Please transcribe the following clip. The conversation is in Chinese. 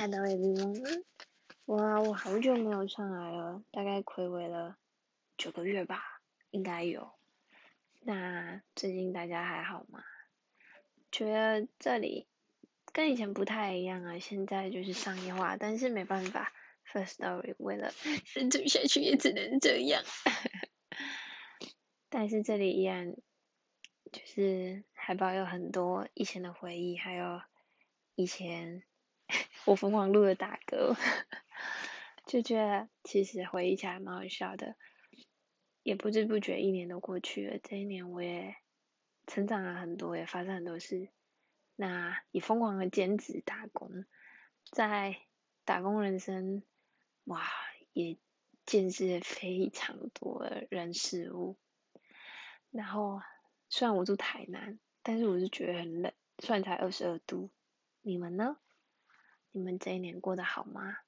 Hello everyone，哇，我好久没有上来了，大概暌违了九个月吧，应该有。那最近大家还好吗？觉得这里跟以前不太一样啊，现在就是商业化，但是没办法，First Story 为了 生存下去也只能这样。但是这里依然就是还保有很多以前的回忆，还有以前。我疯狂录了大歌，就觉得其实回忆起来蛮好笑的，也不知不觉一年都过去了。这一年我也成长了很多，也发生很多事。那也疯狂的兼职打工，在打工人生，哇，也见识非常多的人事物。然后虽然我住台南，但是我是觉得很冷，虽然才二十二度。你们呢？你们这一年过得好吗？